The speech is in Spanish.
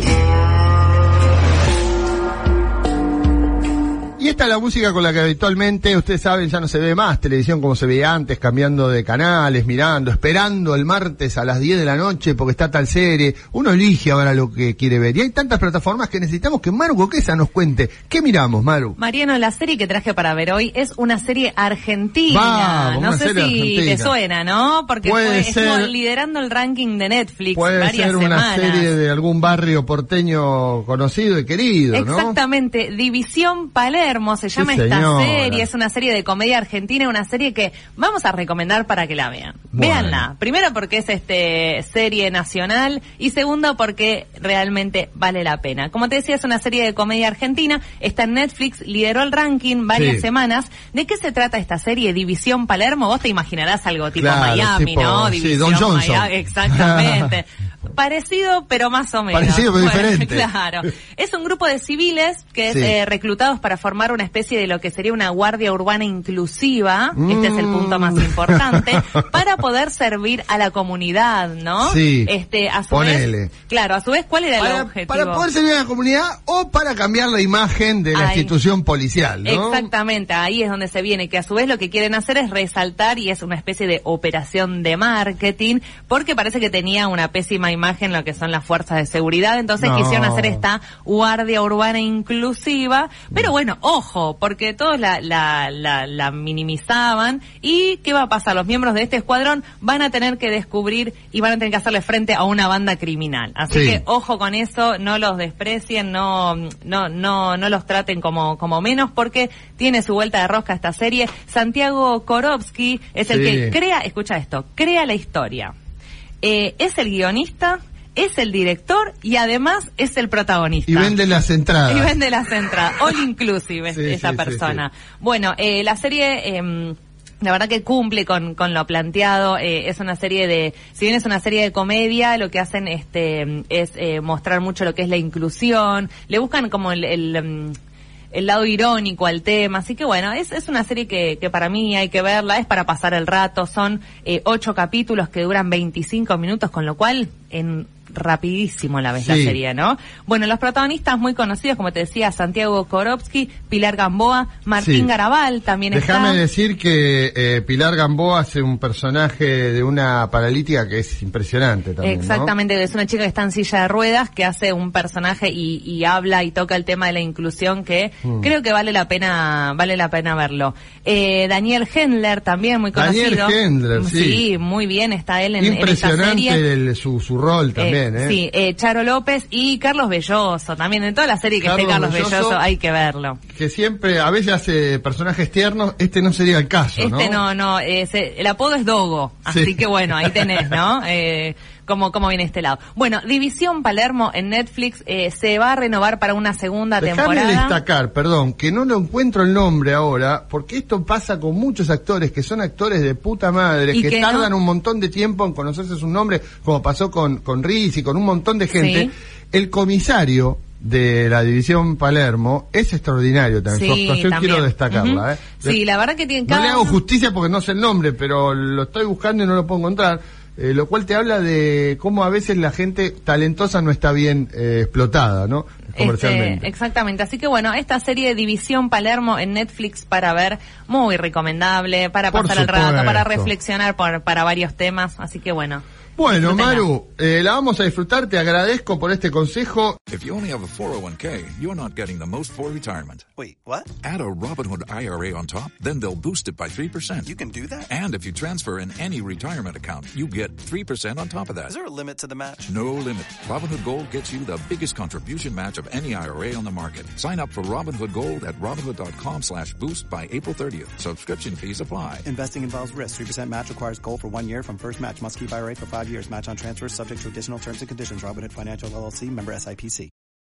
Yeah. Y esta es la música con la que habitualmente, ustedes saben, ya no se ve más televisión como se veía antes, cambiando de canales, mirando, esperando el martes a las 10 de la noche porque está tal serie. Uno elige ahora lo que quiere ver. Y hay tantas plataformas que necesitamos que Maru Coquesa nos cuente. ¿Qué miramos, Maru? Mariano, la serie que traje para ver hoy es una serie argentina. Vamos, no una sé serie si argentina. te suena, ¿no? Porque Puede fue, estuvo ser- liderando el ranking de Netflix Puede varias ser una semanas. serie de algún barrio porteño conocido y querido, ¿no? Exactamente, División Palermo se llama esta señora. serie, es una serie de comedia argentina, una serie que vamos a recomendar para que la vean. Bueno. Véanla, primero porque es este serie nacional y segundo porque realmente vale la pena. Como te decía, es una serie de comedia argentina, está en Netflix, lideró el ranking varias Sí. semanas. ¿De qué se trata esta serie División Palermo? Vos te imaginarás algo tipo Claro, Miami, tipo, ¿no? sí, División Don Johnson. Miami, exactamente. Parecido, pero más o menos. Parecido, pero Bueno, diferente. Claro. Es un grupo de civiles que es eh, reclutados para formar una especie de lo que sería una guardia urbana inclusiva. Este es el punto más Mm. importante. Para poder servir a la comunidad, ¿no? Sí. Este, a su Ponele. vez. Claro, a su vez, ¿cuál era el objetivo? para poder servir a la comunidad o para cambiar la imagen de la Ahí. institución policial, ¿no? Exactamente, ahí es donde se viene, que a su vez lo que quieren hacer es resaltar y es una especie de operación de marketing, porque parece que tenía una pésima imagen lo que son las fuerzas de seguridad, entonces No. quisieron hacer esta guardia urbana inclusiva, pero bueno, ojo, porque todos la, la, la, la minimizaban y ¿qué va a pasar? Los miembros de este escuadrón van a tener que descubrir y van a tener que hacerle frente a una banda criminal. Así Sí. que ojo con eso, no los desprecien, no, no, no, no los traten como, como menos, porque tiene su vuelta de rosca esta serie. Santiago Korowski es el Sí. que crea, escucha esto, crea la historia. Eh, es el guionista, es el director y además es el protagonista. Y vende las entradas. Y vende las entradas. All inclusive Sí, esa sí, sí, persona. Bueno, eh, la serie... em, la verdad que cumple con, con lo planteado, eh, es una serie de, si bien es una serie de comedia, lo que hacen este es eh, mostrar mucho lo que es la inclusión, le buscan como el, el, em, el lado irónico al tema, así que bueno, es, es una serie que, que para mí hay que verla, es para pasar el rato, son eh, ocho capítulos que duran 25 minutos, con lo cual en rapidísimo la la Sí. serie, ¿no? Bueno, los protagonistas muy conocidos, como te decía, Santiago Korowski, Pilar Gamboa, Martín Sí. Garabal también Déjame está. decir que eh, Pilar Gamboa hace un personaje de una paralítica que es impresionante también. ¿no? Exactamente, es una chica que está en silla de ruedas, que hace un personaje y, y habla y toca el tema de la inclusión que Mm. creo que vale la pena, vale la pena verlo. Eh, Daniel Hendler también muy Daniel conocido. Hendler, sí. muy bien está él en, en esta Impresionante serie. el- su, su rol también, ¿eh? Sí, eh, Charo López y Carlos Belloso también. En toda la serie que esté Carlos Carlos Belloso, Belloso. hay que verlo. Que siempre, a veces hace personajes tiernos, este no sería el caso, Este no, no, ese- el apodo es Dogo, así Sí. que bueno, ahí tenés, ¿no? Eh, cómo, cómo viene este lado. Bueno, División Palermo en Netflix eh, se va a renovar para una segunda Déjame temporada. destacar, perdón, que no lo encuentro el nombre ahora, porque esto pasa con muchos actores que son actores de puta madre, que, que tardan no- un montón de tiempo en conocerse su nombre, como pasó con, con Riz y con un montón de gente. Sí. El comisario de la división Palermo es extraordinario también. Sí, Su actuación también. quiero destacarla. Ujú. ¿eh? Sí, la verdad que tiene No cada le hago justicia porque no sé el nombre, pero lo estoy buscando y no lo puedo encontrar. Eh, lo cual te habla de cómo a veces la gente talentosa no está bien eh, explotada, ¿no? Comercialmente. Este, exactamente. Así que bueno, esta serie División Palermo en Netflix para ver, muy recomendable, para pasar el rato, para reflexionar por, para varios temas. Así que bueno. Bueno. Maru, eh, la vamos a disfrutar, te agradezco por este consejo. If you only have a 401k, you're not getting the most for retirement. Wait, what? Add a Robinhood IRA on top, then they'll boost it by 3%. You can do that? And if you transfer in any retirement account, you get 3% on top of that. Is there a limit to the match? No limit. Robinhood Gold gets you the biggest contribution match of any IRA on the market. Sign up for Robinhood Gold at Robinhood.com slash boost by April 30th. Subscription fees apply. Investing involves risk. 3% match requires gold for one year from first match. Must keep IRA for five five years. Match on transfers subject to additional terms and conditions. Robinhood Financial LLC member SIPC.